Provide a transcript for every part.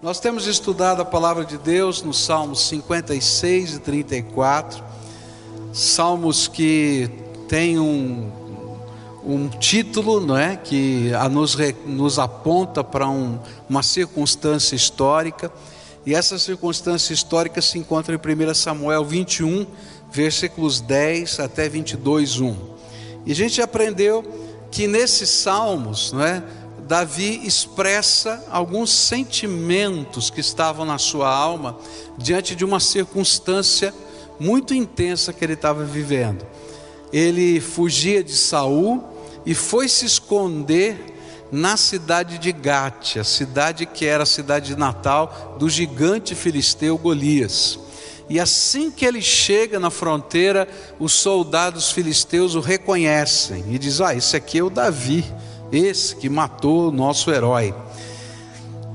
Nós temos estudado a palavra de Deus nos Salmos 56 e 34, salmos que têm um, um título não é, que a nos, nos aponta para um, uma circunstância histórica, e essa circunstância histórica se encontra em 1 Samuel 21, versículos 10 até 22, 1. E a gente aprendeu que nesses salmos, não é? Davi expressa alguns sentimentos que estavam na sua alma diante de uma circunstância muito intensa que ele estava vivendo. Ele fugia de Saul e foi se esconder na cidade de Gate, a cidade que era a cidade natal do gigante filisteu Golias. E assim que ele chega na fronteira, os soldados filisteus o reconhecem e dizem: Ah, esse aqui é o Davi esse que matou o nosso herói.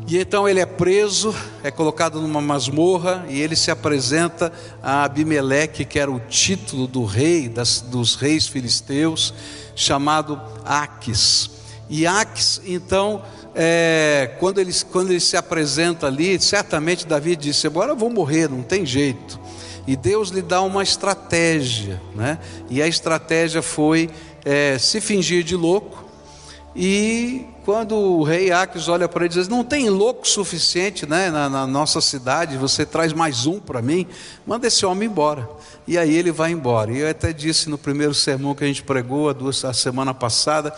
E então ele é preso, é colocado numa masmorra e ele se apresenta a Abimeleque, que era o título do rei, das, dos reis filisteus, chamado Aques. E Aques, então, é, quando, ele, quando ele se apresenta ali, certamente Davi disse: Agora eu vou morrer, não tem jeito. E Deus lhe dá uma estratégia, né? e a estratégia foi é, se fingir de louco e quando o rei Aques olha para ele e diz: Não tem louco suficiente né, na, na nossa cidade, você traz mais um para mim, manda esse homem embora. E aí ele vai embora. E eu até disse no primeiro sermão que a gente pregou a, duas, a semana passada,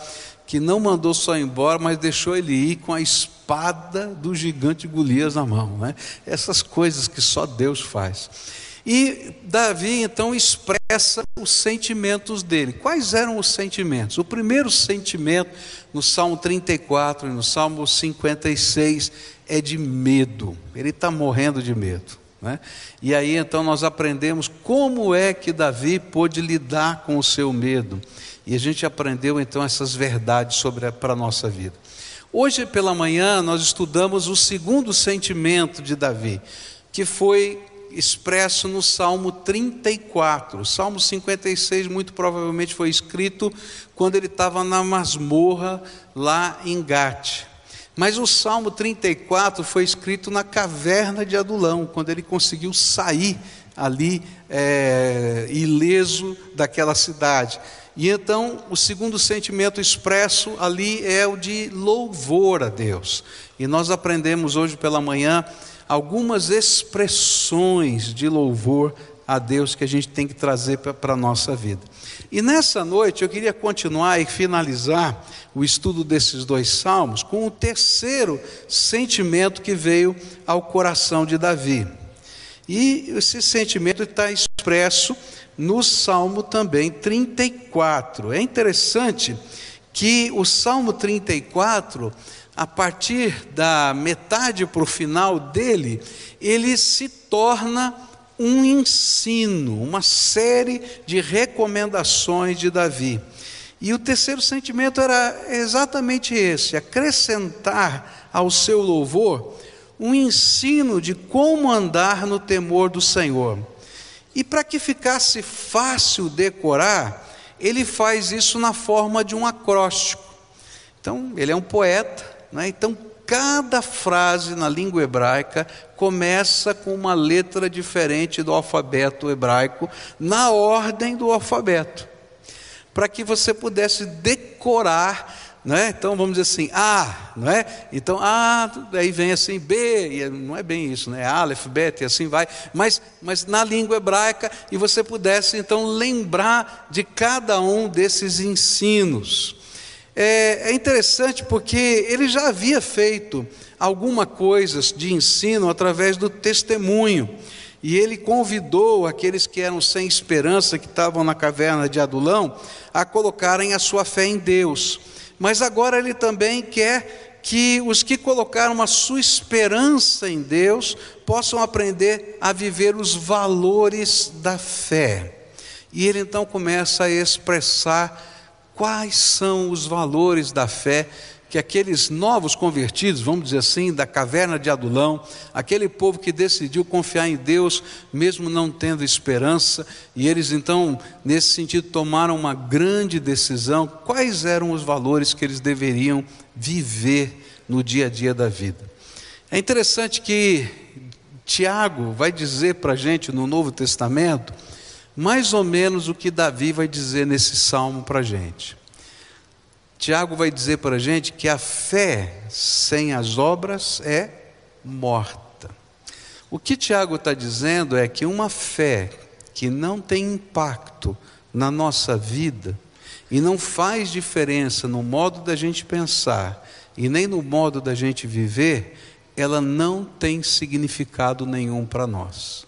que não mandou só embora, mas deixou ele ir com a espada do gigante Golias na mão. Né? Essas coisas que só Deus faz. E Davi então expressa os sentimentos dele. Quais eram os sentimentos? O primeiro sentimento, no Salmo 34 e no Salmo 56, é de medo. Ele está morrendo de medo. Né? E aí então nós aprendemos como é que Davi pôde lidar com o seu medo. E a gente aprendeu então essas verdades sobre para a nossa vida. Hoje pela manhã nós estudamos o segundo sentimento de Davi, que foi expresso no Salmo 34. O Salmo 56 muito provavelmente foi escrito quando ele estava na masmorra lá em Gate. Mas o Salmo 34 foi escrito na caverna de Adulão, quando ele conseguiu sair ali é, ileso daquela cidade. E então o segundo sentimento expresso ali é o de louvor a Deus. E nós aprendemos hoje pela manhã algumas expressões de louvor a Deus que a gente tem que trazer para a nossa vida. E nessa noite eu queria continuar e finalizar o estudo desses dois salmos com o terceiro sentimento que veio ao coração de Davi. E esse sentimento está expresso no Salmo também 34. É interessante que o Salmo 34 a partir da metade para o final dele, ele se torna um ensino, uma série de recomendações de Davi. E o terceiro sentimento era exatamente esse: acrescentar ao seu louvor um ensino de como andar no temor do Senhor. E para que ficasse fácil decorar, ele faz isso na forma de um acróstico. Então, ele é um poeta, né? Então, cada frase na língua hebraica começa com uma letra diferente do alfabeto hebraico, na ordem do alfabeto, para que você pudesse decorar. Né? Então vamos dizer assim, A, não é? Então A, aí vem assim B, e não é bem isso, né? Aleph, Bet, e assim vai, mas, mas na língua hebraica, e você pudesse então lembrar de cada um desses ensinos. É, é interessante porque ele já havia feito alguma coisa de ensino através do testemunho. E ele convidou aqueles que eram sem esperança, que estavam na caverna de Adulão, a colocarem a sua fé em Deus. Mas agora ele também quer que os que colocaram a sua esperança em Deus possam aprender a viver os valores da fé. E ele então começa a expressar quais são os valores da fé que aqueles novos convertidos, vamos dizer assim, da caverna de Adulão, aquele povo que decidiu confiar em Deus, mesmo não tendo esperança, e eles então, nesse sentido, tomaram uma grande decisão: quais eram os valores que eles deveriam viver no dia a dia da vida. É interessante que Tiago vai dizer para a gente no Novo Testamento mais ou menos o que Davi vai dizer nesse salmo para a gente. Tiago vai dizer para a gente que a fé sem as obras é morta. O que Tiago está dizendo é que uma fé que não tem impacto na nossa vida e não faz diferença no modo da gente pensar e nem no modo da gente viver, ela não tem significado nenhum para nós.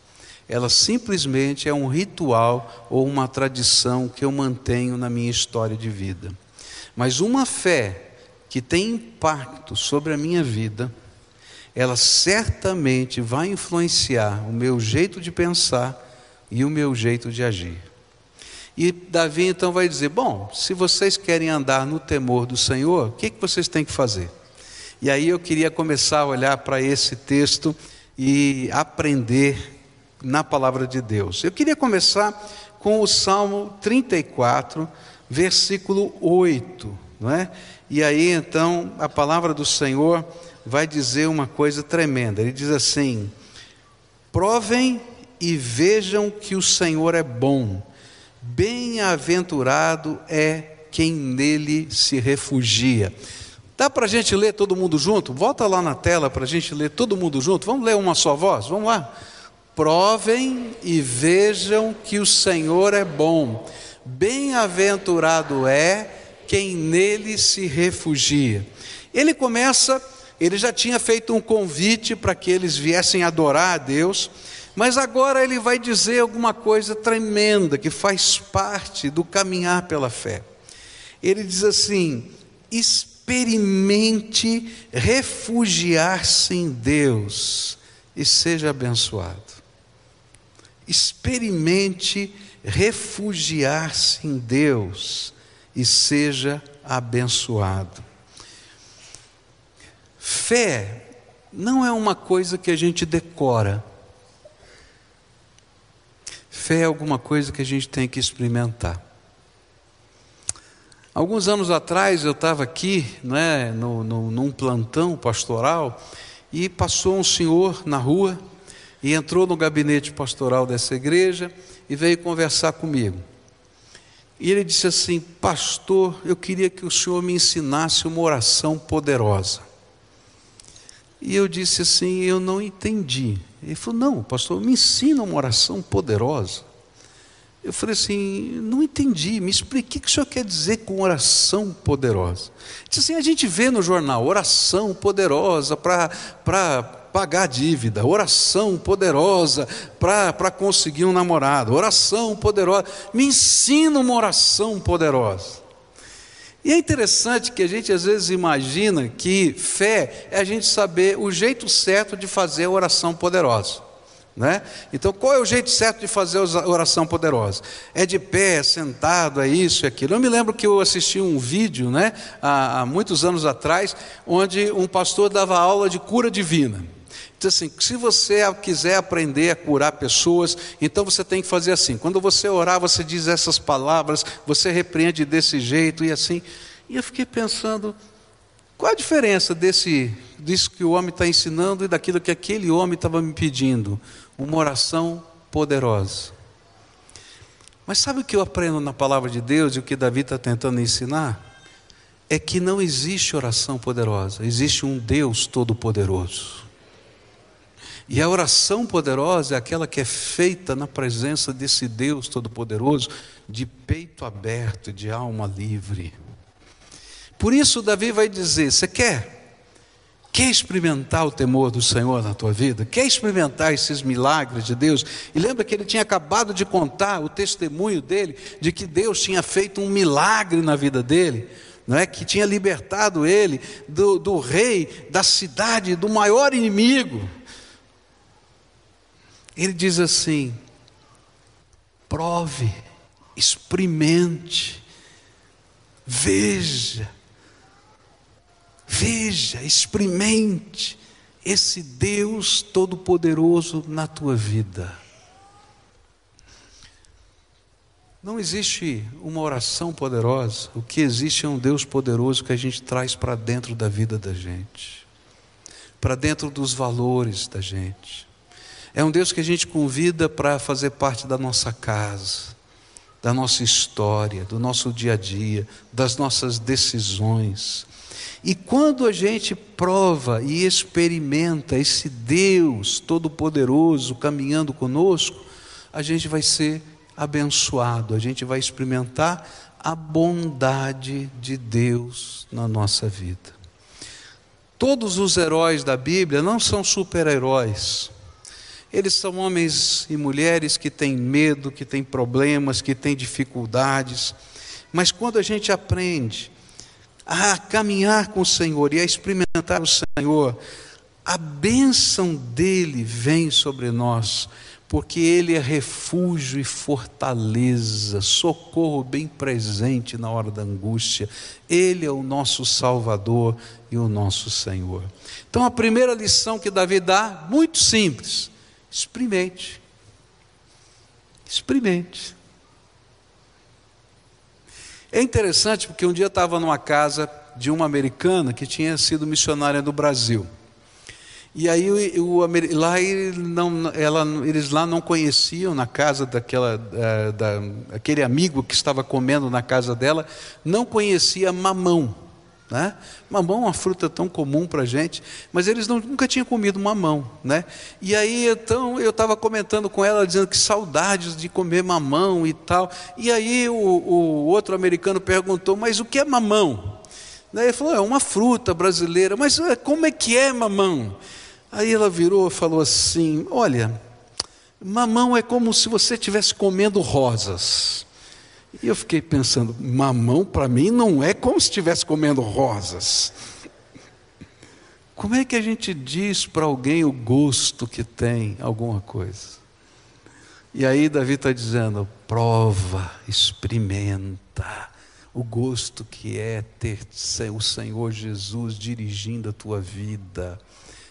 Ela simplesmente é um ritual ou uma tradição que eu mantenho na minha história de vida. Mas uma fé que tem impacto sobre a minha vida, ela certamente vai influenciar o meu jeito de pensar e o meu jeito de agir. E Davi então vai dizer: Bom, se vocês querem andar no temor do Senhor, o que, que vocês têm que fazer? E aí eu queria começar a olhar para esse texto e aprender na palavra de Deus. Eu queria começar com o Salmo 34, versículo 8, não é? E aí então a palavra do Senhor vai dizer uma coisa tremenda. Ele diz assim: Provem e vejam que o Senhor é bom. Bem-aventurado é quem nele se refugia. Dá para a gente ler todo mundo junto? Volta lá na tela para a gente ler todo mundo junto. Vamos ler uma só voz? Vamos lá. Provem e vejam que o Senhor é bom Bem-aventurado é quem nele se refugia. Ele começa, ele já tinha feito um convite para que eles viessem adorar a Deus, mas agora ele vai dizer alguma coisa tremenda que faz parte do caminhar pela fé. Ele diz assim: experimente refugiar-se em Deus e seja abençoado. Experimente refugiar-se em Deus e seja abençoado. Fé não é uma coisa que a gente decora. Fé é alguma coisa que a gente tem que experimentar. Alguns anos atrás eu estava aqui, né, no, no, num plantão pastoral, e passou um senhor na rua e entrou no gabinete pastoral dessa igreja e veio conversar comigo. E ele disse assim: Pastor, eu queria que o senhor me ensinasse uma oração poderosa. E eu disse assim: Eu não entendi. Ele falou: Não, pastor, me ensina uma oração poderosa. Eu falei assim: Não entendi, me explique o que o senhor quer dizer com oração poderosa. Ele disse assim: A gente vê no jornal oração poderosa para pagar dívida, oração poderosa para conseguir um namorado, oração poderosa. Me ensina uma oração poderosa. E é interessante que a gente às vezes imagina que fé é a gente saber o jeito certo de fazer a oração poderosa. Né? Então, qual é o jeito certo de fazer a oração poderosa? É de pé, é sentado, é isso, é aquilo. Eu me lembro que eu assisti um vídeo, né, há, há muitos anos atrás, onde um pastor dava aula de cura divina. Diz assim: se você quiser aprender a curar pessoas, então você tem que fazer assim. Quando você orar, você diz essas palavras, você repreende desse jeito e assim. E eu fiquei pensando: qual a diferença desse, disso que o homem está ensinando e daquilo que aquele homem estava me pedindo? Uma oração poderosa. Mas sabe o que eu aprendo na palavra de Deus e o que Davi está tentando ensinar? É que não existe oração poderosa, existe um Deus todo-poderoso. E a oração poderosa é aquela que é feita na presença desse Deus Todo-Poderoso, de peito aberto, de alma livre. Por isso, Davi vai dizer: Você quer? Quer experimentar o temor do Senhor na tua vida? Quer experimentar esses milagres de Deus? E lembra que ele tinha acabado de contar o testemunho dele de que Deus tinha feito um milagre na vida dele, não é? Que tinha libertado ele do, do rei, da cidade, do maior inimigo. Ele diz assim: prove, experimente, veja, veja, experimente esse Deus Todo-Poderoso na tua vida. Não existe uma oração poderosa, o que existe é um Deus poderoso que a gente traz para dentro da vida da gente. para dentro dos valores da gente. É um Deus que a gente convida para fazer parte da nossa casa, da nossa história, do nosso dia a dia, das nossas decisões. E quando a gente prova e experimenta esse Deus Todo-Poderoso caminhando conosco, a gente vai ser abençoado, a gente vai experimentar a bondade de Deus na nossa vida. Todos os heróis da Bíblia não são super-heróis. Eles são homens e mulheres que têm medo, que têm problemas, que têm dificuldades. Mas quando a gente aprende a caminhar com o Senhor e a experimentar o Senhor, a bênção dele vem sobre nós, porque ele é refúgio e fortaleza, socorro bem presente na hora da angústia. Ele é o nosso Salvador e o nosso Senhor. Então a primeira lição que Davi dá, muito simples: experimente. Experimente. É interessante porque um dia eu estava numa casa de uma americana que tinha sido missionária do Brasil. E aí o, o, lá ele não, ela, eles lá não conheciam na casa daquela, da, da, aquele amigo que estava comendo na casa dela, não conhecia mamão. Né? Mamão é uma fruta tão comum para gente, mas eles não, nunca tinham comido mamão. Né? E aí então eu estava comentando com ela, dizendo que saudades de comer mamão e tal. E aí o, o outro americano perguntou: Mas o que é mamão? Daí ele falou: É uma fruta brasileira, mas eh, como é que é mamão? Aí ela virou e falou assim: Olha, mamão é como se você estivesse comendo rosas. E eu fiquei pensando: mamão para mim não é como se estivesse comendo rosas. Como é que a gente diz para alguém o gosto que tem alguma coisa? E aí Davi está dizendo: prova, experimenta o gosto que é ter o Senhor Jesus dirigindo a tua vida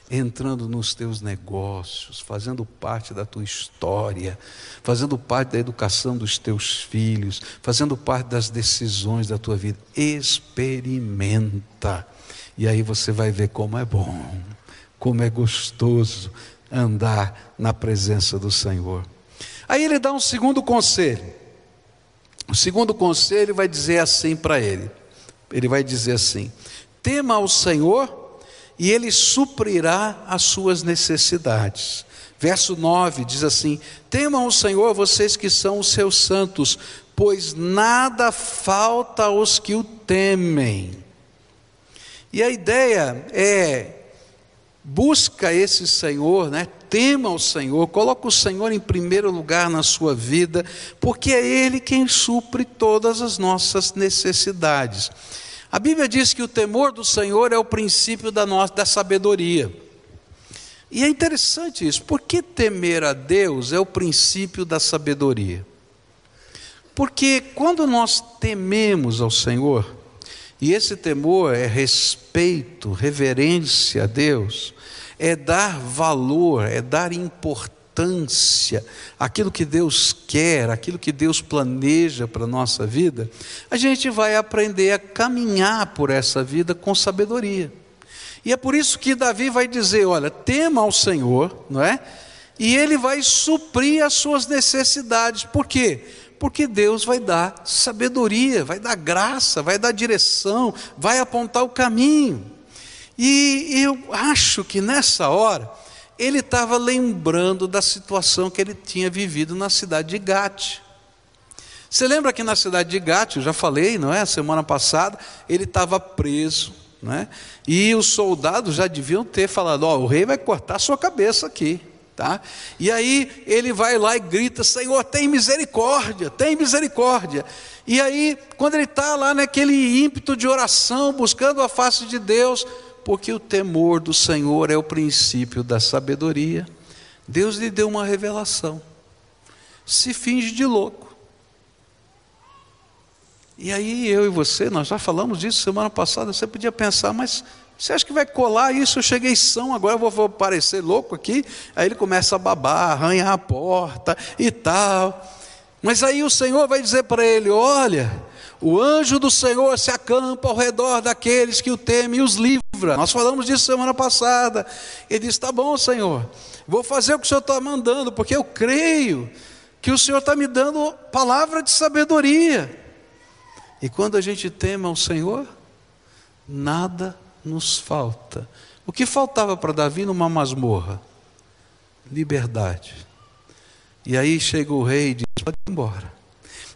entrando nos teus negócios, fazendo parte da tua história, fazendo parte da educação dos teus filhos, fazendo parte das decisões da tua vida. Experimenta. E aí você vai ver como é bom, como é gostoso andar na presença do Senhor. Aí ele dá um segundo conselho. O segundo conselho vai dizer assim para ele: ele vai dizer assim: tema ao Senhor e ele suprirá as suas necessidades. Verso 9 diz assim: Temam o Senhor, vocês que são os seus santos, pois nada falta aos que o temem. E a ideia é: busca esse Senhor, né? tema o Senhor, coloca o Senhor em primeiro lugar na sua vida, porque é Ele quem supre todas as nossas necessidades. A Bíblia diz que o temor do Senhor é o princípio da nossa da sabedoria. E é interessante isso, porque temer a Deus é o princípio da sabedoria. Porque quando nós tememos ao Senhor, e esse temor é respeito, reverência a Deus, é dar valor, é dar importância importância, aquilo que Deus quer, aquilo que Deus planeja para a nossa vida, a gente vai aprender a caminhar por essa vida com sabedoria. E é por isso que Davi vai dizer: olha, tema ao Senhor, não é? E ele vai suprir as suas necessidades. Por quê? Porque Deus vai dar sabedoria, vai dar graça, vai dar direção, vai apontar o caminho. E eu acho que nessa hora, ele estava lembrando da situação que ele tinha vivido na cidade de Gate. Você lembra que na cidade de Gate, eu já falei, não é? Semana passada, ele estava preso, não é? E os soldados já deviam ter falado: Ó, oh, o rei vai cortar a sua cabeça aqui, tá? E aí ele vai lá e grita: Senhor, tem misericórdia, tem misericórdia. E aí, quando ele está lá naquele ímpeto de oração, buscando a face de Deus, porque o temor do Senhor é o princípio da sabedoria. Deus lhe deu uma revelação. Se finge de louco. E aí eu e você, nós já falamos disso semana passada, você podia pensar, mas você acha que vai colar isso? Eu cheguei são, agora eu vou, vou parecer louco aqui. Aí ele começa a babar, arranhar a porta e tal. Mas aí o Senhor vai dizer para ele: olha, O anjo do Senhor se acampa ao redor daqueles que o temem e os livra. Nós falamos disso semana passada. Ele diz: Tá bom, Senhor, vou fazer o que o Senhor está mandando, porque eu creio que o Senhor está me dando palavra de sabedoria. E quando a gente teme ao Senhor, nada nos falta. O que faltava para Davi numa masmorra? Liberdade. E aí chega o rei e diz: pode ir embora.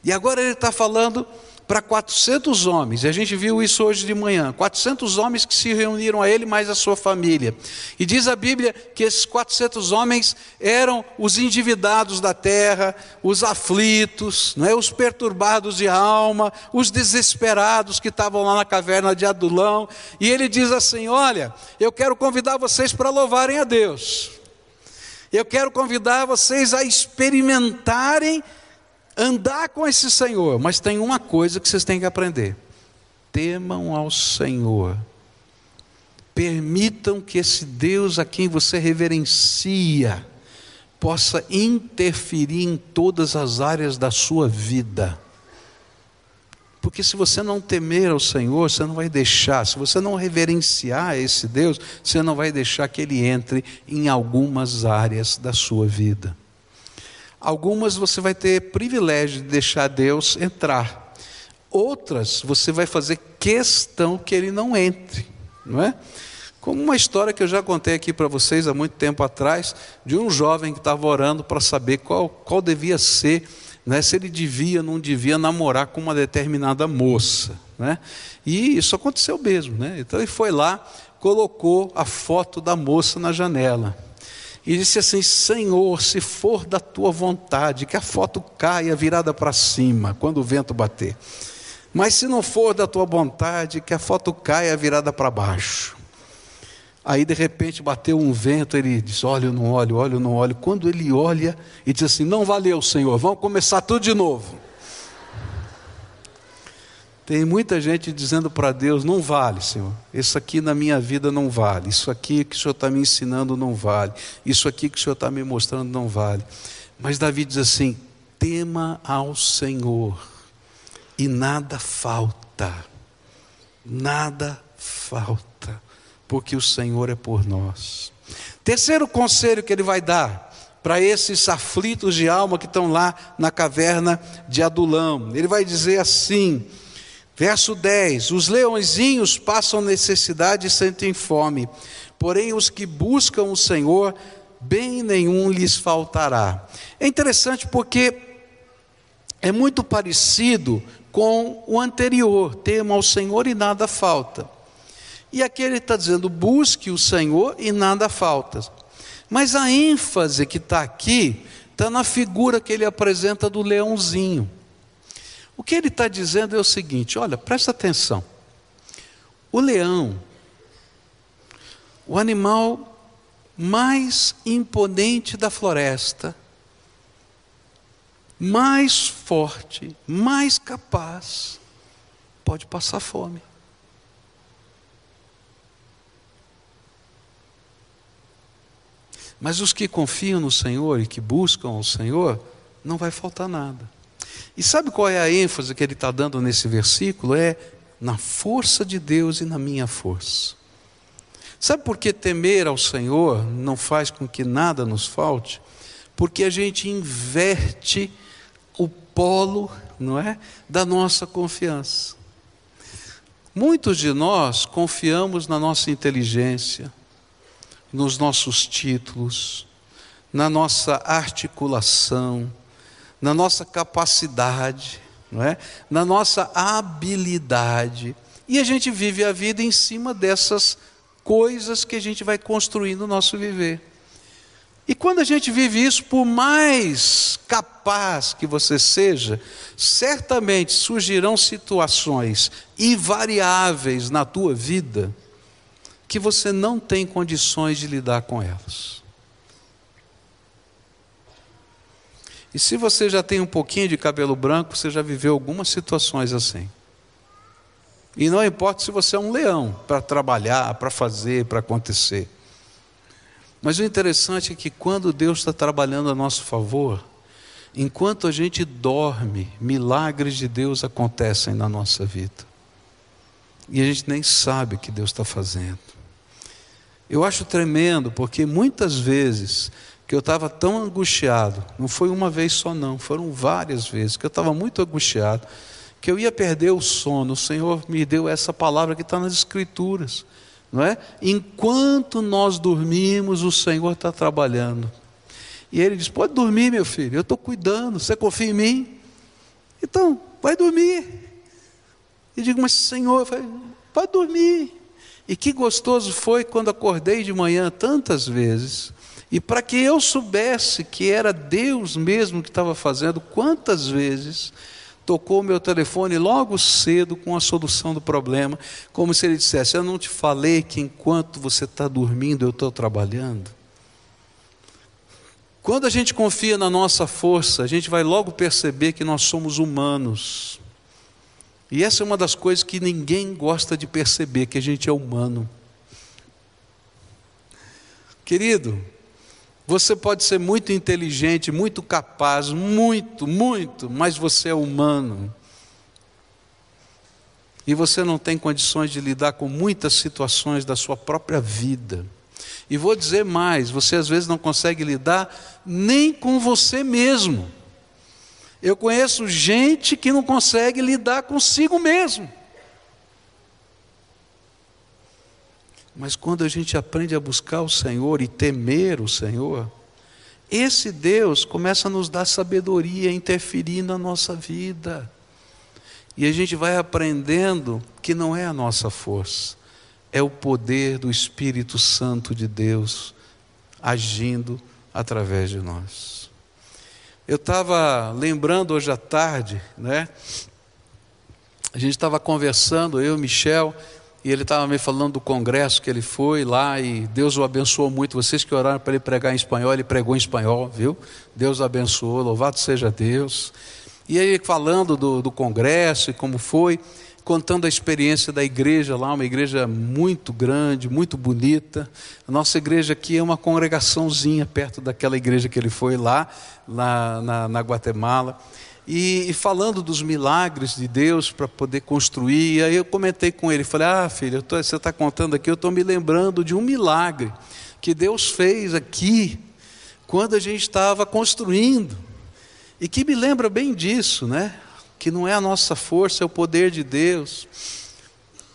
E agora ele está falando para 400 homens, e a gente viu isso hoje de manhã: 400 homens que se reuniram a ele, mais a sua família. E diz a Bíblia que esses 400 homens eram os endividados da terra, os aflitos, não é? os perturbados de alma, os desesperados que estavam lá na caverna de Adulão. E ele diz assim: Olha, eu quero convidar vocês para louvarem a Deus. Eu quero convidar vocês a experimentarem andar com esse Senhor, mas tem uma coisa que vocês têm que aprender: temam ao Senhor. Permitam que esse Deus a quem você reverencia possa interferir em todas as áreas da sua vida. Porque se você não temer ao Senhor, você não vai deixar, se você não reverenciar esse Deus, você não vai deixar que ele entre em algumas áreas da sua vida. Algumas você vai ter privilégio de deixar Deus entrar. Outras você vai fazer questão que ele não entre, não é? Como uma história que eu já contei aqui para vocês há muito tempo atrás, de um jovem que estava orando para saber qual, qual devia ser, né, se ele devia ou não devia namorar com uma determinada moça. Né? E isso aconteceu mesmo. Né? Então ele foi lá, colocou a foto da moça na janela e disse assim: Senhor, se for da tua vontade, que a foto caia virada para cima quando o vento bater. Mas se não for da tua vontade, que a foto caia virada para baixo. Aí de repente bateu um vento, ele diz: Olha, eu não olho, olha, eu não olho. Quando ele olha e diz assim: Não valeu, Senhor, vamos começar tudo de novo. Tem muita gente dizendo para Deus: não vale, Senhor. Isso aqui na minha vida não vale. Isso aqui que o Senhor está me ensinando não vale. Isso aqui que o Senhor está me mostrando não vale. Mas Davi diz assim: tema ao Senhor e nada falta. Nada falta, porque o Senhor é por nós. Terceiro conselho que ele vai dar para esses aflitos de alma que estão lá na caverna de Adulão. Ele vai dizer assim: Verso 10: Os leõezinhos passam necessidade e sentem fome, porém os que buscam o Senhor, bem nenhum lhes faltará. É interessante porque é muito parecido com o anterior: tema ao Senhor e nada falta. E aqui ele está dizendo: busque o Senhor e nada falta. Mas a ênfase que está aqui está na figura que ele apresenta do leãozinho. O que ele está dizendo é o seguinte: olha, presta atenção. O leão, o animal mais imponente da floresta, mais forte, mais capaz, pode passar fome. Mas os que confiam no Senhor e que buscam o Senhor, não vai faltar nada. E sabe qual é a ênfase que ele está dando nesse versículo? É na força de Deus e na minha força. Sabe por que temer ao Senhor não faz com que nada nos falte? Porque a gente inverte o polo, não é, da nossa confiança. Muitos de nós confiamos na nossa inteligência, nos nossos títulos, na nossa articulação, na nossa capacidade, não é? na nossa habilidade. E a gente vive a vida em cima dessas coisas que a gente vai construindo no nosso viver. E quando a gente vive isso, por mais capaz que você seja, certamente surgirão situações invariáveis na tua vida que você não tem condições de lidar com elas. E se você já tem um pouquinho de cabelo branco, você já viveu algumas situações assim. E não importa se você é um leão para trabalhar, para fazer, para acontecer. Mas o interessante é que quando Deus está trabalhando a nosso favor, Enquanto a gente dorme, milagres de Deus acontecem na nossa vida. E a gente nem sabe o que Deus está fazendo. Eu acho tremendo, porque muitas vezes que eu estava tão angustiado, não foi uma vez só, não, foram várias vezes, que eu estava muito angustiado, que eu ia perder o sono. O Senhor me deu essa palavra que está nas Escrituras, não é? Enquanto nós dormimos, o Senhor está trabalhando. E ele diz: Pode dormir, meu filho, eu estou cuidando, você confia em mim? Então, vai dormir. E digo: Mas Senhor, pode dormir. E que gostoso foi quando acordei de manhã tantas vezes. E para que eu soubesse que era Deus mesmo que estava fazendo, quantas vezes tocou o meu telefone logo cedo com a solução do problema, como se ele dissesse: Eu não te falei que enquanto você está dormindo eu estou trabalhando. Quando a gente confia na nossa força, a gente vai logo perceber que nós somos humanos. E essa é uma das coisas que ninguém gosta de perceber, que a gente é humano. Querido, você pode ser muito inteligente, muito capaz, muito, muito, mas você é humano. E você não tem condições de lidar com muitas situações da sua própria vida. E vou dizer mais: você às vezes não consegue lidar nem com você mesmo. Eu conheço gente que não consegue lidar consigo mesmo. Mas quando a gente aprende a buscar o Senhor e temer o Senhor, esse Deus começa a nos dar sabedoria, interferir na nossa vida. E a gente vai aprendendo que não é a nossa força, é o poder do Espírito Santo de Deus agindo através de nós. Eu estava lembrando hoje à tarde, né? A gente estava conversando, eu e Michel, e ele estava me falando do congresso que ele foi lá e Deus o abençoou muito. Vocês que oraram para ele pregar em espanhol, ele pregou em espanhol, viu? Deus abençoou, louvado seja Deus. E aí, falando do, do congresso e como foi, contando a experiência da igreja lá, uma igreja muito grande, muito bonita. A nossa igreja aqui é uma congregaçãozinha perto daquela igreja que ele foi lá, lá na, na Guatemala. E, e, falando dos milagres de Deus para poder construir, e aí eu comentei com ele, falei, ah filho, tô, você está contando aqui, eu estou me lembrando de um milagre que Deus fez aqui, quando a gente estava construindo, e que me lembra bem disso, né? que não é a nossa força, é o poder de Deus.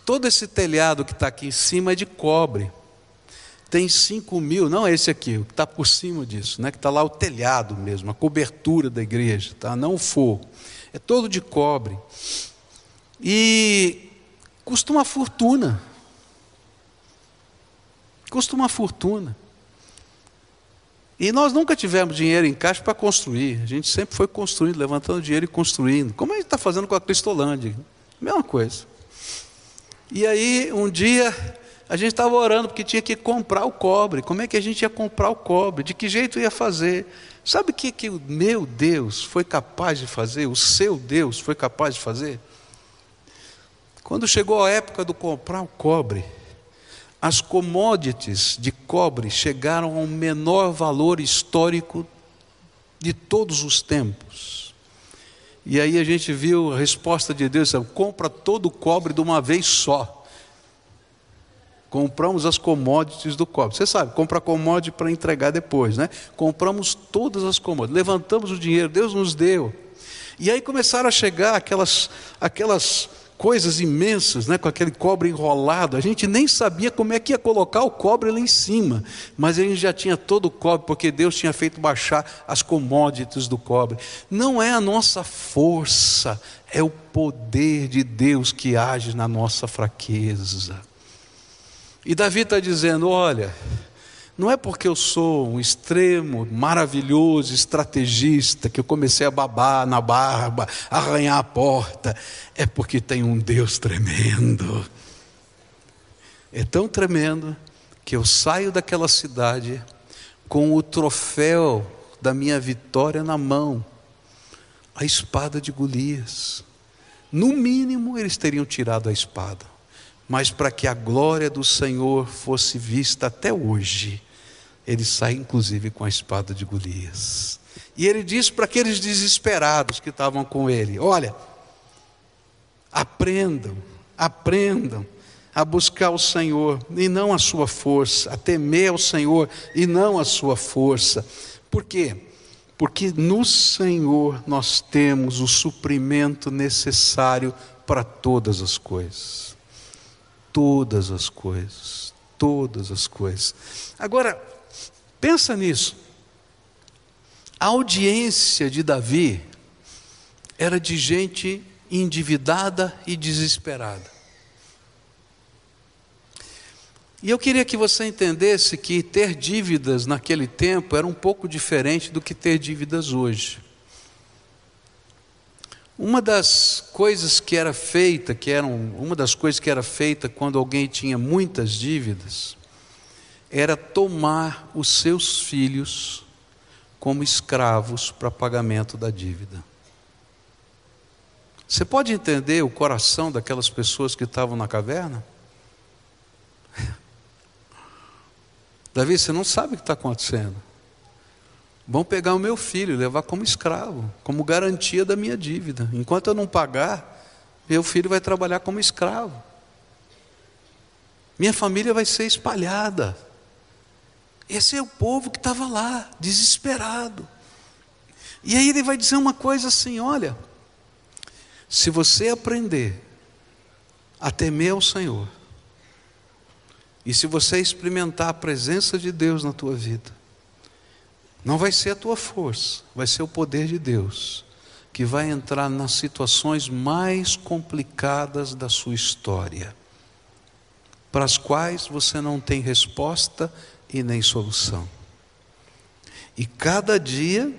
Todo esse telhado que está aqui em cima é de cobre. Tem 5 mil, não é esse aqui, o que está por cima disso, né? que está lá o telhado mesmo, a cobertura da igreja, tá? não o fogo. É todo de cobre. E custa uma fortuna. Custa uma fortuna. E nós nunca tivemos dinheiro em caixa para construir. A gente sempre foi construindo, levantando dinheiro e construindo. Como a gente está fazendo com a Cristolândia. Mesma coisa. E aí, um dia, a gente estava orando porque tinha que comprar o cobre. Como é que a gente ia comprar o cobre? De que jeito ia fazer? Sabe o que, que o meu Deus foi capaz de fazer? O seu Deus foi capaz de fazer? Quando chegou a época do comprar o cobre, as commodities de cobre chegaram ao menor valor histórico de todos os tempos. E aí a gente viu a resposta de Deus: compra todo o cobre de uma vez só. Compramos as commodities do cobre. Você sabe, compra commodity para entregar depois, né? Compramos todas as commodities, levantamos o dinheiro, Deus nos deu. E aí começaram a chegar aquelas, aquelas coisas imensas, né, com aquele cobre enrolado. A gente nem sabia como é que ia colocar o cobre lá em cima, mas a gente já tinha todo o cobre, porque Deus tinha feito baixar as commodities do cobre. Não é a nossa força, é o poder de Deus que age na nossa fraqueza. E Davi está dizendo: olha, não é porque eu sou um extremo, maravilhoso, estrategista, que eu comecei a babar na barba, arranhar a porta. É porque tem um Deus tremendo. É tão tremendo que eu saio daquela cidade com o troféu da minha vitória na mão a espada de Golias. No mínimo, eles teriam tirado a espada, mas para que a glória do Senhor fosse vista até hoje ele sai inclusive com a espada de Golias. E ele diz para aqueles desesperados que estavam com ele: Olha, aprendam, aprendam a buscar o Senhor e não a sua força, a temer ao Senhor e não a sua força. Por quê? Porque no Senhor nós temos o suprimento necessário para todas as coisas. Todas as coisas, todas as coisas. Agora, pensa nisso. A audiência de Davi era de gente endividada e desesperada. E eu queria que você entendesse que ter dívidas naquele tempo era um pouco diferente do que ter dívidas hoje. Uma das coisas que era feita, que eram uma das coisas que era feita quando alguém tinha muitas dívidas, era tomar os seus filhos como escravos para pagamento da dívida. Você pode entender o coração daquelas pessoas que estavam na caverna? Davi, você não sabe o que está acontecendo. Vão pegar o meu filho e levar como escravo, como garantia da minha dívida. Enquanto eu não pagar, meu filho vai trabalhar como escravo. Minha família vai ser espalhada. Esse é o povo que estava lá, desesperado. E aí ele vai dizer uma coisa assim: olha, se você aprender a temer ao Senhor, e se você experimentar a presença de Deus na tua vida, não vai ser a tua força, vai ser o poder de Deus que vai entrar nas situações mais complicadas da sua história, para as quais você não tem resposta e nem solução. E cada dia,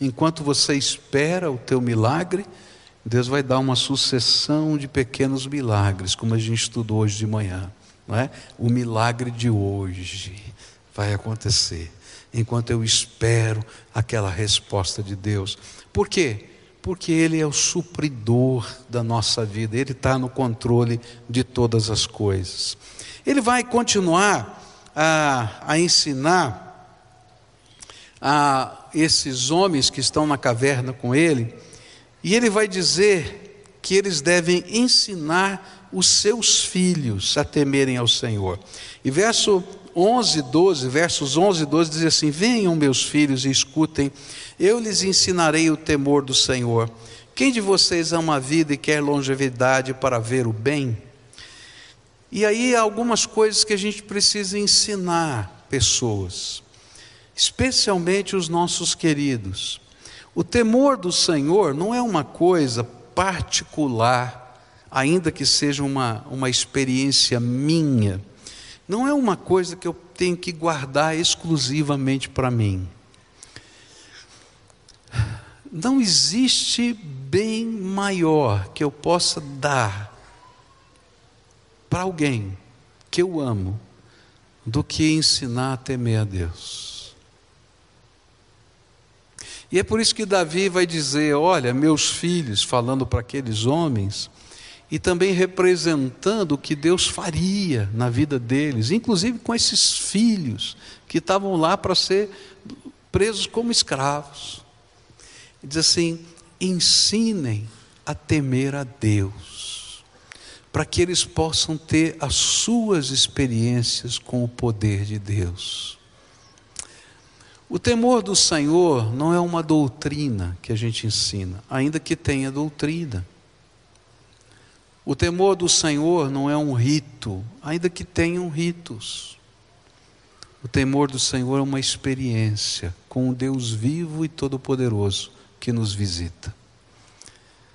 enquanto você espera o teu milagre, Deus vai dar uma sucessão de pequenos milagres, como a gente estudou hoje de manhã não é? O milagre de hoje vai acontecer enquanto eu espero aquela resposta de Deus. Por quê? Porque Ele é o supridor da nossa vida, Ele está no controle de todas as coisas. Ele vai continuar a, a ensinar a esses homens que estão na caverna com Ele, e Ele vai dizer que eles devem ensinar os seus filhos a temerem ao Senhor. E verso 11, 12, versos 11 e 12 diz assim: Venham, meus filhos, e escutem, eu lhes ensinarei o temor do Senhor. Quem de vocês ama a vida e quer longevidade para ver o bem? E aí há algumas coisas que a gente precisa ensinar pessoas, especialmente os nossos queridos. O temor do Senhor não é uma coisa particular ainda que seja uma, uma experiência minha, não é uma coisa que eu tenho que guardar exclusivamente para mim. Não existe bem maior que eu possa dar para alguém que eu amo do que ensinar a temer a Deus. E é por isso que Davi vai dizer: Olha, meus filhos, falando para aqueles homens, e também representando o que Deus faria na vida deles, inclusive com esses filhos que estavam lá para ser presos como escravos. Diz assim: ensinem a temer a Deus, para que eles possam ter as suas experiências com o poder de Deus. O temor do Senhor não é uma doutrina que a gente ensina, ainda que tenha doutrina. O temor do Senhor não é um rito, ainda que tenham ritos. O temor do Senhor é uma experiência com o Deus vivo e todo-poderoso que nos visita.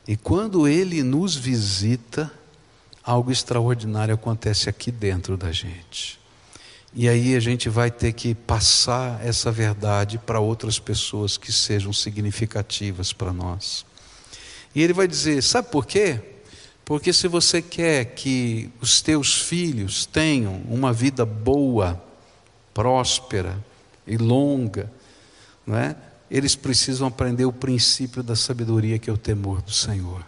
E quando Ele nos visita, algo extraordinário acontece aqui dentro da gente. E aí a gente vai ter que passar essa verdade para outras pessoas que sejam significativas para nós. E Ele vai dizer: sabe por quê? Porque se você quer que os teus filhos tenham uma vida boa, próspera e longa, não é? eles precisam aprender o princípio da sabedoria que é o temor do Senhor.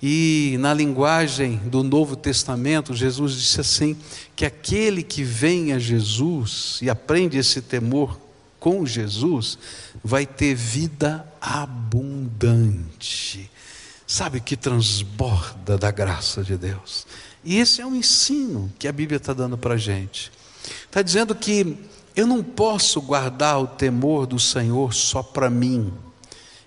E na linguagem do Novo Testamento, Jesus disse assim: que aquele que vem a Jesus e aprende esse temor com Jesus, vai ter vida abundante. Sabe que transborda da graça de Deus. E esse é um ensino que a Bíblia está dando para a gente. Está dizendo que eu não posso guardar o temor do Senhor só para mim.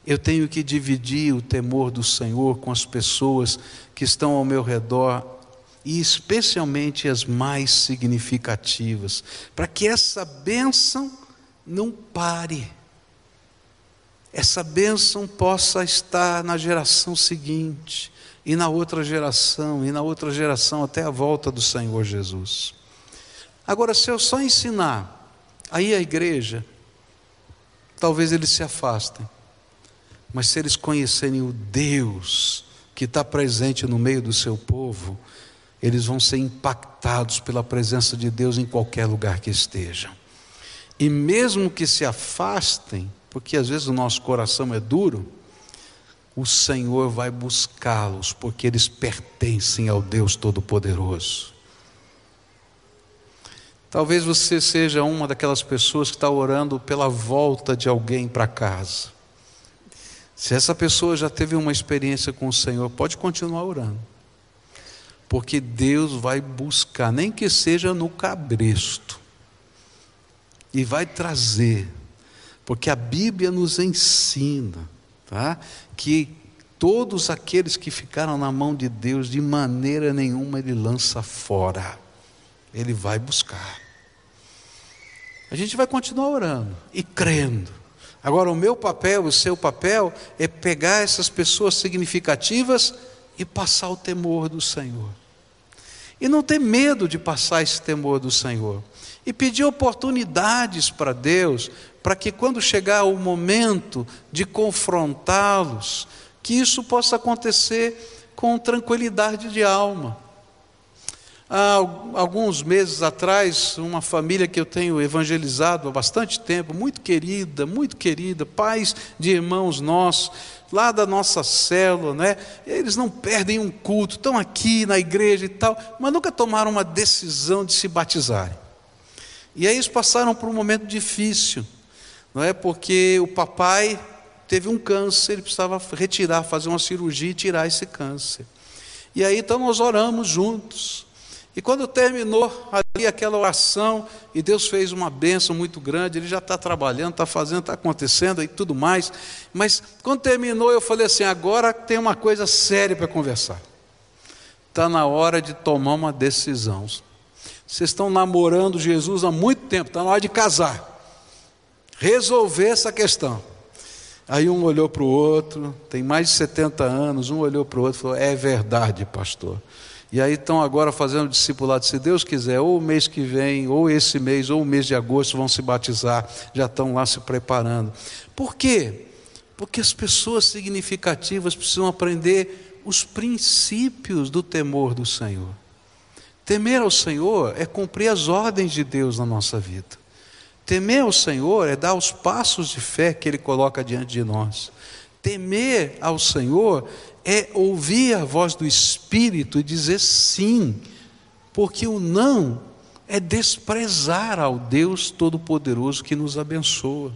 Eu tenho que dividir o temor do Senhor com as pessoas que estão ao meu redor e especialmente as mais significativas, para que essa bênção não pare. Essa bênção possa estar na geração seguinte, e na outra geração, e na outra geração, até a volta do Senhor Jesus. Agora, se eu só ensinar, aí a igreja, talvez eles se afastem, mas se eles conhecerem o Deus que está presente no meio do seu povo, eles vão ser impactados pela presença de Deus em qualquer lugar que estejam. E mesmo que se afastem, porque às vezes o nosso coração é duro, o Senhor vai buscá-los, porque eles pertencem ao Deus Todo-Poderoso. Talvez você seja uma daquelas pessoas que está orando pela volta de alguém para casa. Se essa pessoa já teve uma experiência com o Senhor, pode continuar orando porque Deus vai buscar, nem que seja no cabresto, e vai trazer, porque a Bíblia nos ensina, tá? Que todos aqueles que ficaram na mão de Deus, de maneira nenhuma ele lança fora, ele vai buscar. A gente vai continuar orando e crendo. Agora, o meu papel, o seu papel, é pegar essas pessoas significativas e passar o temor do Senhor. E não ter medo de passar esse temor do Senhor. E pedir oportunidades para Deus, para que quando chegar o momento de confrontá-los, que isso possa acontecer com tranquilidade de alma. Há alguns meses atrás, uma família que eu tenho evangelizado há bastante tempo, muito querida, muito querida, pais de irmãos nossos, lá da nossa célula, né? Eles não perdem um culto, estão aqui na igreja e tal, mas nunca tomaram uma decisão de se batizarem. E aí eles passaram por um momento difícil, não é? Porque o papai teve um câncer, ele precisava retirar, fazer uma cirurgia e tirar esse câncer. E aí então nós oramos juntos. E quando terminou ali aquela oração, e Deus fez uma bênção muito grande, ele já está trabalhando, está fazendo, está acontecendo e tudo mais. Mas quando terminou, eu falei assim: agora tem uma coisa séria para conversar. Está na hora de tomar uma decisão. Vocês estão namorando Jesus há muito tempo, está na hora de casar. Resolver essa questão. Aí um olhou para o outro, tem mais de 70 anos, um olhou para o outro e falou: É verdade, pastor. E aí estão agora fazendo discipulado, se Deus quiser, ou o mês que vem, ou esse mês, ou o mês de agosto vão se batizar, já estão lá se preparando. Por quê? Porque as pessoas significativas precisam aprender os princípios do temor do Senhor. Temer ao Senhor é cumprir as ordens de Deus na nossa vida. Temer ao Senhor é dar os passos de fé que Ele coloca diante de nós. Temer ao Senhor é ouvir a voz do Espírito e dizer sim, porque o não é desprezar ao Deus Todo-Poderoso que nos abençoa.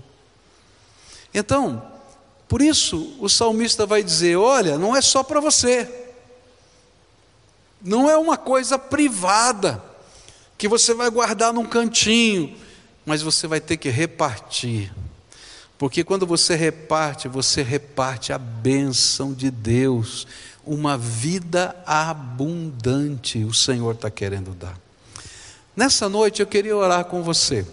Então, por isso o salmista vai dizer: olha, não é só para você, não é uma coisa privada, que você vai guardar num cantinho, mas você vai ter que repartir. Porque quando você reparte, você reparte a bênção de Deus, uma vida abundante, o Senhor está querendo dar. Nessa noite eu queria orar com você.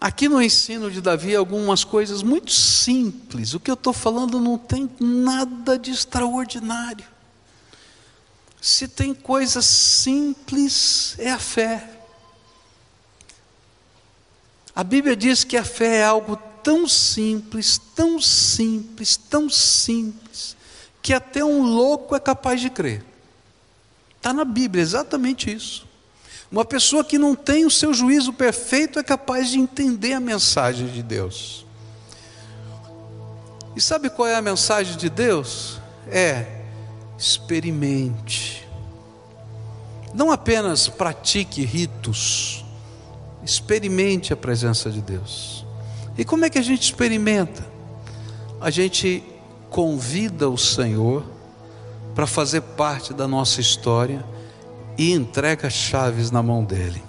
Aqui no ensino de Davi, algumas coisas muito simples. O que eu estou falando não tem nada de extraordinário. Se tem coisas simples, é a fé. A Bíblia diz que a fé é algo tão simples, tão simples, tão simples, que até um louco é capaz de crer. Está na Bíblia exatamente isso. Uma pessoa que não tem o seu juízo perfeito é capaz de entender a mensagem de Deus. E sabe qual é a mensagem de Deus? é experimente. Não apenas pratique ritos, experimente a presença de Deus. E como é que a gente experimenta? A gente convida o Senhor para fazer parte da nossa história e entrega chaves na mão dele.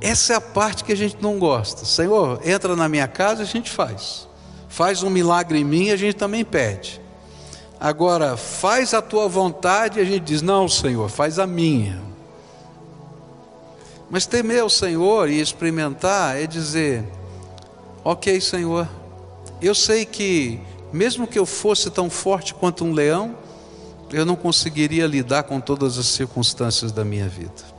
Essa é a parte que a gente não gosta. Senhor, entra na minha casa, a gente faz. Faz um milagre em mim, a gente também pede. Agora, faz a tua vontade, a gente diz: Não, Senhor, faz a minha. Mas temer o Senhor e experimentar é dizer: Ok, Senhor, eu sei que, mesmo que eu fosse tão forte quanto um leão, eu não conseguiria lidar com todas as circunstâncias da minha vida.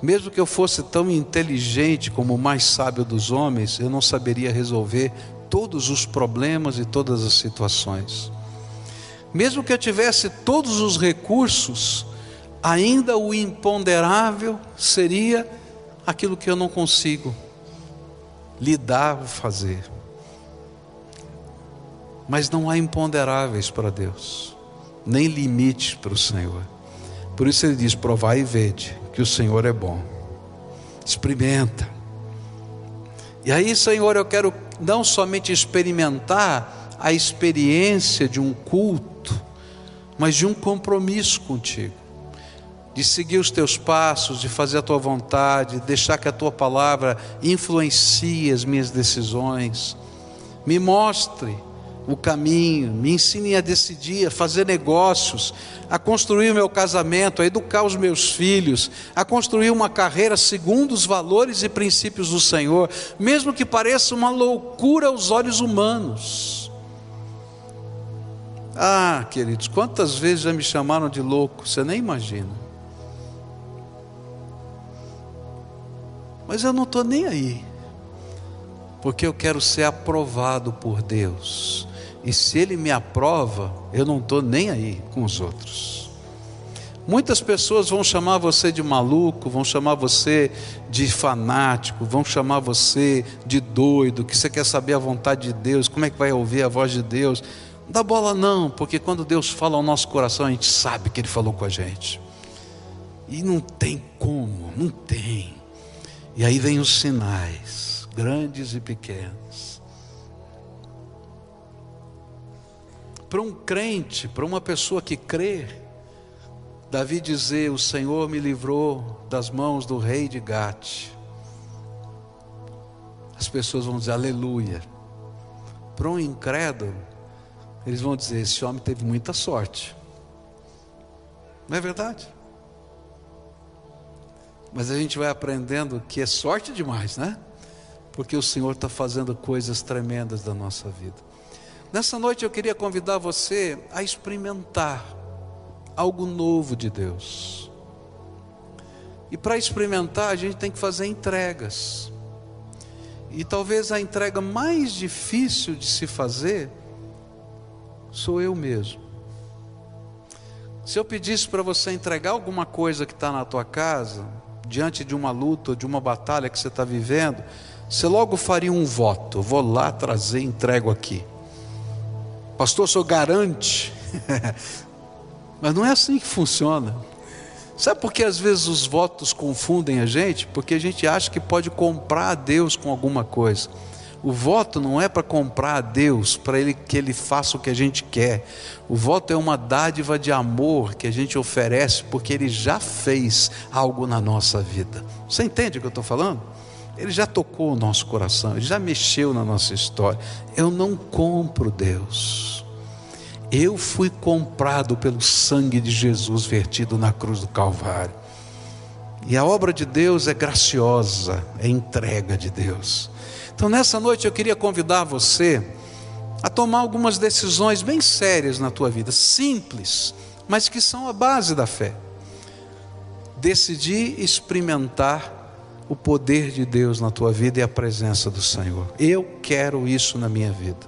Mesmo que eu fosse tão inteligente como o mais sábio dos homens, eu não saberia resolver todos os problemas e todas as situações. Mesmo que eu tivesse todos os recursos, ainda o imponderável seria aquilo que eu não consigo lidar ou fazer. Mas não há imponderáveis para Deus, nem limites para o Senhor. Por isso ele diz: provai e vede que o Senhor é bom. Experimenta. E aí, Senhor, eu quero não somente experimentar a experiência de um culto, mas de um compromisso contigo, de seguir os teus passos, de fazer a tua vontade, deixar que a tua palavra influencie as minhas decisões, me mostre o caminho, me ensine a decidir, a fazer negócios, a construir o meu casamento, a educar os meus filhos, a construir uma carreira segundo os valores e princípios do Senhor, mesmo que pareça uma loucura aos olhos humanos. Ah, queridos, quantas vezes já me chamaram de louco, você nem imagina. Mas eu não estou nem aí, porque eu quero ser aprovado por Deus e se ele me aprova, eu não estou nem aí com os outros. Muitas pessoas vão chamar você de maluco, vão chamar você de fanático, vão chamar você de doido, que você quer saber a vontade de Deus, como é que vai ouvir a voz de Deus. Não dá bola não, porque quando Deus fala ao nosso coração, a gente sabe que Ele falou com a gente. E não tem como, não tem. E aí vem os sinais, grandes e pequenos. Para um crente, para uma pessoa que crê, Davi dizer: O Senhor me livrou das mãos do rei de Gate. As pessoas vão dizer aleluia. Para um incrédulo, eles vão dizer: Esse homem teve muita sorte. Não é verdade? Mas a gente vai aprendendo que é sorte demais, né? Porque o Senhor está fazendo coisas tremendas da nossa vida. Nessa noite eu queria convidar você a experimentar algo novo de Deus. E para experimentar, a gente tem que fazer entregas. E talvez a entrega mais difícil de se fazer sou eu mesmo. Se eu pedisse para você entregar alguma coisa que está na tua casa, diante de uma luta, de uma batalha que você está vivendo, você logo faria um voto: vou lá trazer, entrego aqui. Pastor, senhor garante. Mas não é assim que funciona. Sabe por que às vezes os votos confundem a gente? Porque a gente acha que pode comprar a Deus com alguma coisa. O voto não é para comprar a Deus, para ele que ele faça o que a gente quer. O voto é uma dádiva de amor que a gente oferece porque ele já fez algo na nossa vida. Você entende o que eu estou falando? Ele já tocou o nosso coração, ele já mexeu na nossa história. Eu não compro Deus. Eu fui comprado pelo sangue de Jesus vertido na cruz do Calvário. E a obra de Deus é graciosa, é entrega de Deus. Então nessa noite eu queria convidar você a tomar algumas decisões bem sérias na tua vida, simples, mas que são a base da fé. Decidir experimentar o poder de Deus na tua vida e a presença do Senhor. Eu quero isso na minha vida.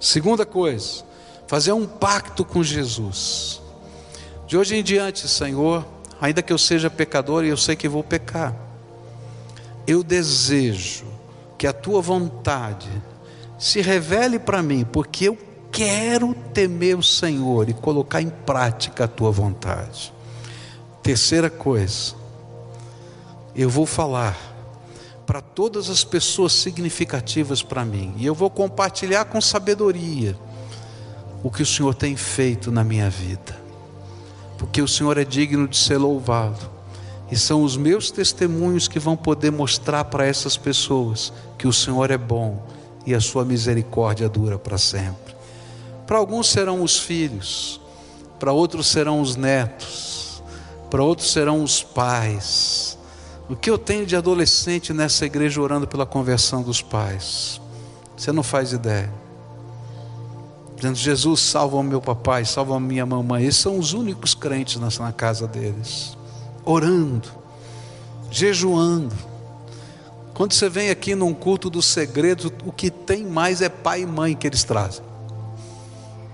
Segunda coisa, fazer um pacto com Jesus. De hoje em diante, Senhor, ainda que eu seja pecador e eu sei que vou pecar, eu desejo que a tua vontade se revele para mim, porque eu quero temer o Senhor e colocar em prática a tua vontade. Terceira coisa, eu vou falar para todas as pessoas significativas para mim, e eu vou compartilhar com sabedoria o que o Senhor tem feito na minha vida, porque o Senhor é digno de ser louvado, e são os meus testemunhos que vão poder mostrar para essas pessoas que o Senhor é bom e a sua misericórdia dura para sempre. Para alguns serão os filhos, para outros serão os netos, para outros serão os pais. O que eu tenho de adolescente nessa igreja orando pela conversão dos pais? Você não faz ideia. Dizendo, Jesus, salva o meu papai, salva a minha mamãe. Esses são os únicos crentes na casa deles. Orando, jejuando. Quando você vem aqui num culto dos segredos, o que tem mais é pai e mãe que eles trazem.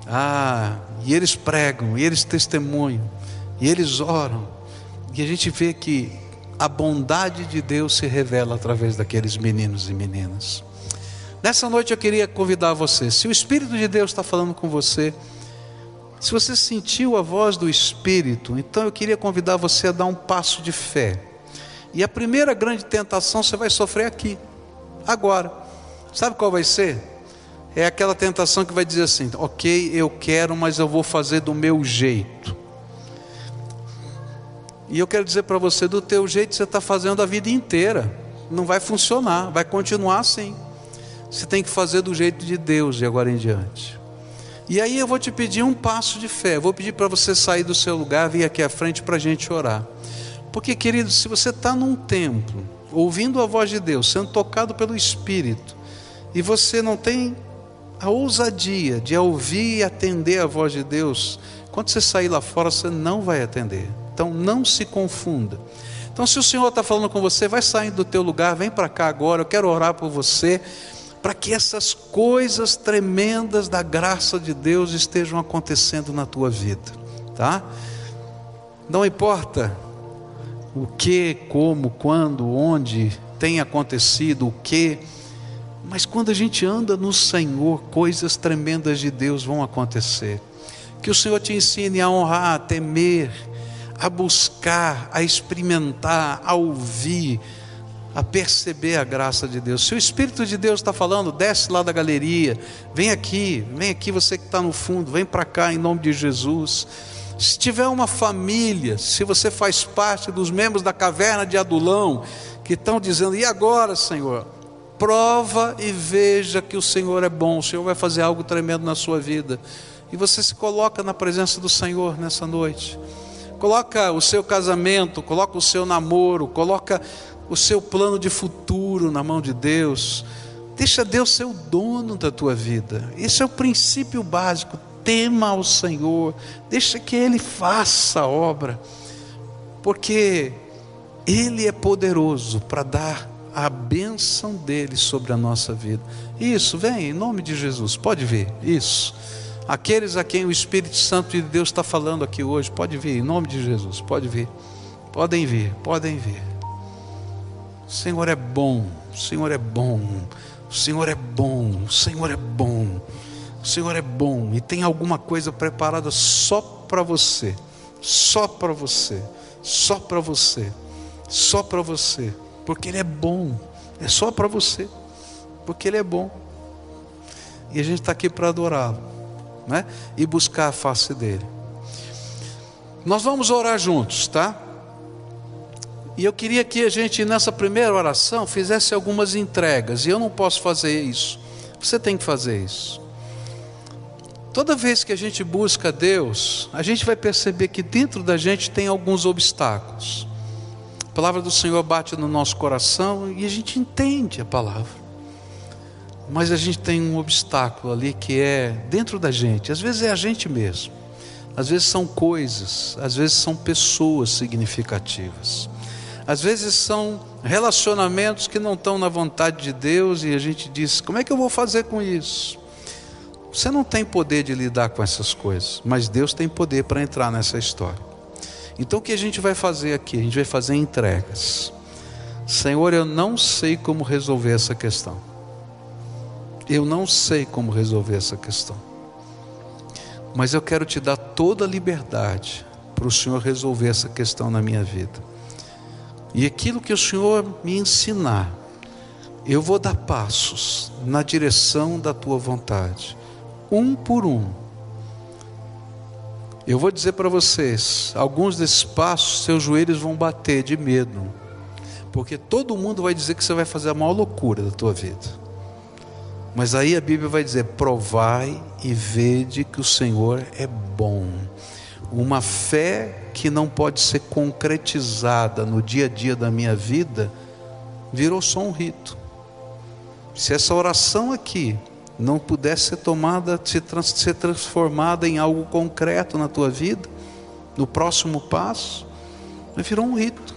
Ah, e eles pregam, e eles testemunham, e eles oram. E a gente vê que a bondade de Deus se revela através daqueles meninos e meninas. Nessa noite eu queria convidar você, se o Espírito de Deus está falando com você, se você sentiu a voz do Espírito, então eu queria convidar você a dar um passo de fé. E a primeira grande tentação você vai sofrer aqui, agora. Sabe qual vai ser? é aquela tentação que vai dizer assim: ok, eu quero, mas eu vou fazer do meu jeito. E eu quero dizer para você: do teu jeito você está fazendo a vida inteira, não vai funcionar, vai continuar assim. Você tem que fazer do jeito de Deus de agora em diante. E aí eu vou te pedir um passo de fé. Eu vou pedir para você sair do seu lugar, vir aqui à frente para a gente orar. Porque, querido, se você está num templo, ouvindo a voz de Deus, sendo tocado pelo Espírito, e você não tem a ousadia de ouvir e atender a voz de Deus, quando você sair lá fora, você não vai atender. Então não se confunda. Então, se o Senhor está falando com você, vai saindo do teu lugar, vem para cá agora, eu quero orar por você, para que essas coisas tremendas da graça de Deus estejam acontecendo na tua vida, tá? Não importa o que, como, quando, onde tem acontecido, o que, mas quando a gente anda no Senhor, coisas tremendas de Deus vão acontecer. Que o Senhor te ensine a honrar, a temer, a buscar, a experimentar, a ouvir, a perceber a graça de Deus. Se o Espírito de Deus está falando, desce lá da galeria, vem aqui, vem aqui você que está no fundo, vem para cá em nome de Jesus. Se tiver uma família, se você faz parte dos membros da caverna de Adulão, que estão dizendo, e agora, Senhor? prova e veja que o Senhor é bom, o Senhor vai fazer algo tremendo na sua vida. E você se coloca na presença do Senhor nessa noite. Coloca o seu casamento, coloca o seu namoro, coloca o seu plano de futuro na mão de Deus. Deixa Deus ser o dono da tua vida. Esse é o princípio básico. Tema ao Senhor, deixa que Ele faça a obra, porque Ele é poderoso para dar a bênção dele sobre a nossa vida. Isso, vem, em nome de Jesus, pode vir, isso. Aqueles a quem o Espírito Santo de Deus está falando aqui hoje, pode vir, em nome de Jesus, pode vir. Podem vir, podem vir. O Senhor é bom, o Senhor é bom, o Senhor é bom, o Senhor é bom, o Senhor é bom, e tem alguma coisa preparada só para você, só para você, só para você, só para você porque Ele é bom, é só para você, porque Ele é bom. E a gente está aqui para adorá-lo, né? E buscar a face dele. Nós vamos orar juntos, tá? E eu queria que a gente, nessa primeira oração, fizesse algumas entregas, e eu não posso fazer isso, você tem que fazer isso. Toda vez que a gente busca Deus, a gente vai perceber que dentro da gente tem alguns obstáculos. A palavra do Senhor bate no nosso coração e a gente entende a palavra. Mas a gente tem um obstáculo ali que é dentro da gente, às vezes é a gente mesmo. Às vezes são coisas, às vezes são pessoas significativas. Às vezes são relacionamentos que não estão na vontade de Deus e a gente diz: como é que eu vou fazer com isso? Você não tem poder de lidar com essas coisas, mas Deus tem poder para entrar nessa história. Então o que a gente vai fazer aqui? A gente vai fazer entregas. Senhor, eu não sei como resolver essa questão. Eu não sei como resolver essa questão. mas eu quero te dar toda a liberdade para o Senhor resolver essa questão na minha vida. E aquilo que o Senhor me ensinar, eu vou dar passos na direção da tua vontade, um por um. Eu vou dizer para vocês, alguns desses passos, seus joelhos vão bater de medo, porque todo mundo vai dizer que você vai fazer a maior loucura da tua vida. Mas aí a Bíblia vai dizer: provai e vede que o Senhor é bom. Uma fé que não pode ser concretizada no dia a dia da minha vida, virou só um rito. Se essa oração aqui não pudesse ser tomada, ser transformada em algo concreto na tua vida, no próximo passo, virou um rito.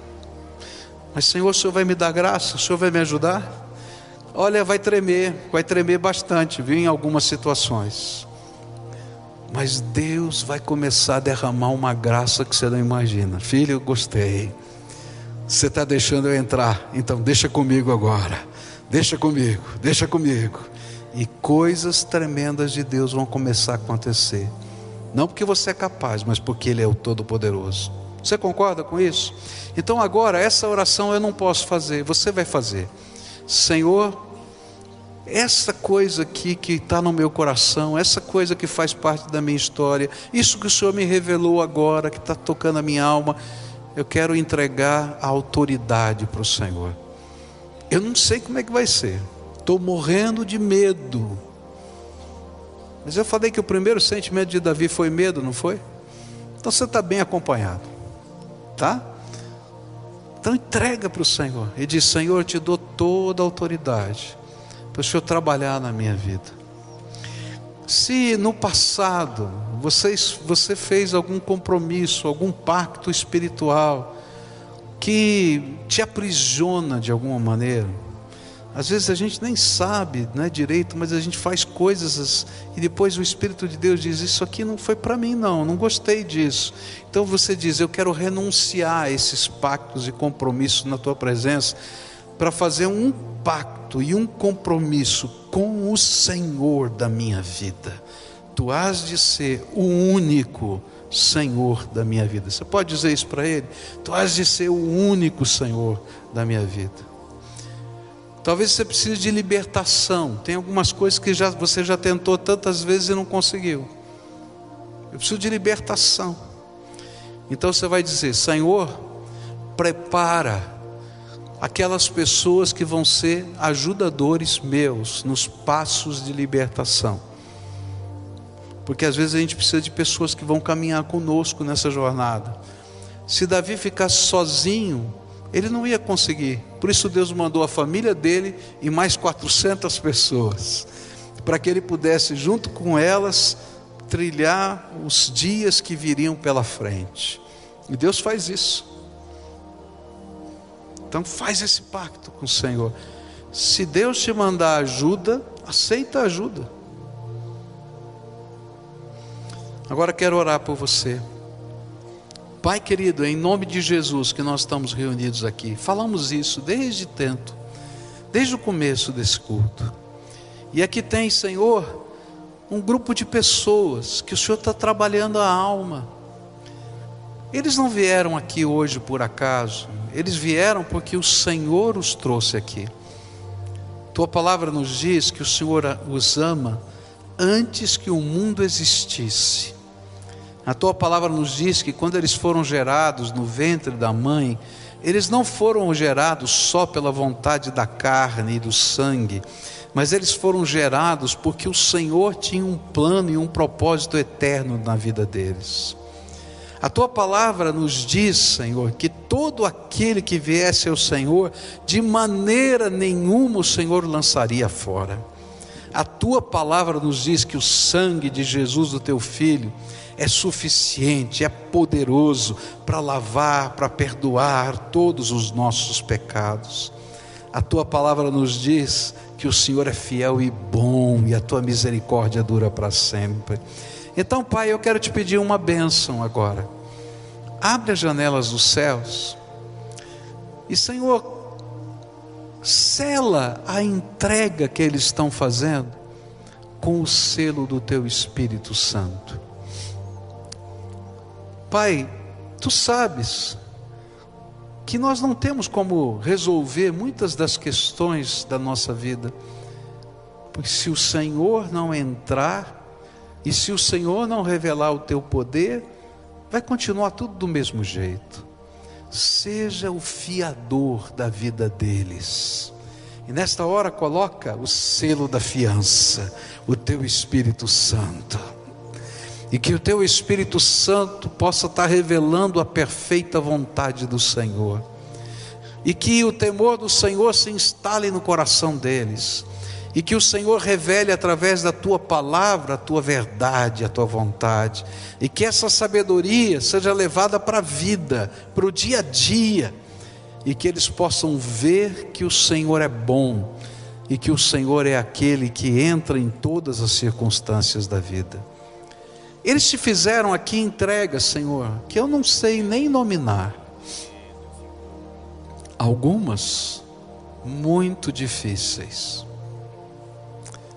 Mas Senhor, o Senhor vai me dar graça, o Senhor vai me ajudar? Olha, vai tremer, vai tremer bastante, viu, em algumas situações. Mas Deus vai começar a derramar uma graça que você não imagina. Filho, gostei. Você está deixando eu entrar, então deixa comigo agora. Deixa comigo, deixa comigo. E coisas tremendas de Deus vão começar a acontecer. Não porque você é capaz, mas porque Ele é o Todo-Poderoso. Você concorda com isso? Então agora, essa oração eu não posso fazer, você vai fazer. Senhor, essa coisa aqui que está no meu coração, essa coisa que faz parte da minha história, isso que o Senhor me revelou agora, que está tocando a minha alma, eu quero entregar a autoridade para o Senhor. Eu não sei como é que vai ser, estou morrendo de medo. Mas eu falei que o primeiro sentimento de Davi foi medo, não foi? Então você está bem acompanhado, tá? Então entrega para o Senhor e diz: Senhor, eu te dou toda a autoridade para o Senhor trabalhar na minha vida. Se no passado você, você fez algum compromisso, algum pacto espiritual que te aprisiona de alguma maneira, às vezes a gente nem sabe né, direito, mas a gente faz coisas e depois o Espírito de Deus diz: Isso aqui não foi para mim, não, não gostei disso. Então você diz: Eu quero renunciar a esses pactos e compromissos na tua presença para fazer um pacto e um compromisso com o Senhor da minha vida. Tu has de ser o único Senhor da minha vida. Você pode dizer isso para Ele? Tu has de ser o único Senhor da minha vida. Talvez você precise de libertação. Tem algumas coisas que já, você já tentou tantas vezes e não conseguiu. Eu preciso de libertação. Então você vai dizer: Senhor, prepara aquelas pessoas que vão ser ajudadores meus nos passos de libertação. Porque às vezes a gente precisa de pessoas que vão caminhar conosco nessa jornada. Se Davi ficasse sozinho, ele não ia conseguir. Por isso Deus mandou a família dele e mais 400 pessoas, para que ele pudesse, junto com elas, trilhar os dias que viriam pela frente. E Deus faz isso. Então faz esse pacto com o Senhor. Se Deus te mandar ajuda, aceita a ajuda. Agora quero orar por você. Pai querido, em nome de Jesus que nós estamos reunidos aqui, falamos isso desde tanto, desde o começo desse culto. E aqui tem, Senhor, um grupo de pessoas que o Senhor está trabalhando a alma. Eles não vieram aqui hoje por acaso, eles vieram porque o Senhor os trouxe aqui. Tua palavra nos diz que o Senhor os ama antes que o mundo existisse. A tua palavra nos diz que quando eles foram gerados no ventre da mãe, eles não foram gerados só pela vontade da carne e do sangue, mas eles foram gerados porque o Senhor tinha um plano e um propósito eterno na vida deles. A tua palavra nos diz, Senhor, que todo aquele que viesse ao Senhor, de maneira nenhuma o Senhor lançaria fora. A tua palavra nos diz que o sangue de Jesus, o teu filho, é suficiente, é poderoso para lavar, para perdoar todos os nossos pecados. A tua palavra nos diz que o Senhor é fiel e bom e a tua misericórdia dura para sempre. Então, Pai, eu quero te pedir uma bênção agora. Abre as janelas dos céus e, Senhor, sela a entrega que eles estão fazendo com o selo do teu Espírito Santo. Pai, tu sabes que nós não temos como resolver muitas das questões da nossa vida, porque se o Senhor não entrar, e se o Senhor não revelar o teu poder, vai continuar tudo do mesmo jeito. Seja o fiador da vida deles. E nesta hora coloca o selo da fiança, o teu Espírito Santo. E que o teu Espírito Santo possa estar revelando a perfeita vontade do Senhor. E que o temor do Senhor se instale no coração deles. E que o Senhor revele através da tua palavra a tua verdade, a tua vontade. E que essa sabedoria seja levada para a vida, para o dia a dia e que eles possam ver que o Senhor é bom e que o Senhor é aquele que entra em todas as circunstâncias da vida. Eles te fizeram aqui entregas, Senhor, que eu não sei nem nominar. Algumas muito difíceis.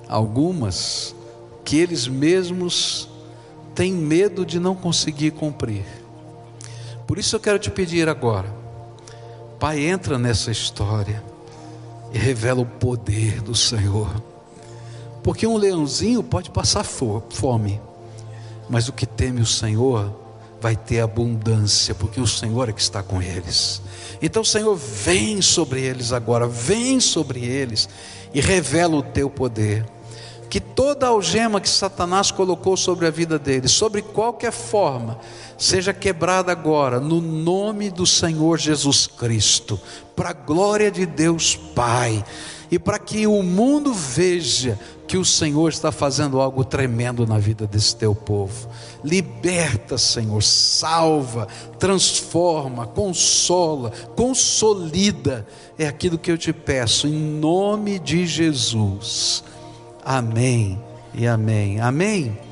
Algumas que eles mesmos têm medo de não conseguir cumprir. Por isso eu quero te pedir agora, Pai, entra nessa história e revela o poder do Senhor. Porque um leãozinho pode passar fome, mas o que teme o Senhor vai ter abundância, porque o Senhor é que está com eles. Então, Senhor, vem sobre eles agora, vem sobre eles e revela o teu poder. Toda algema que Satanás colocou sobre a vida deles, sobre qualquer forma, seja quebrada agora, no nome do Senhor Jesus Cristo, para a glória de Deus Pai, e para que o mundo veja que o Senhor está fazendo algo tremendo na vida desse teu povo. Liberta, Senhor, salva, transforma, consola, consolida. É aquilo que eu te peço, em nome de Jesus. Amém e amém. Amém.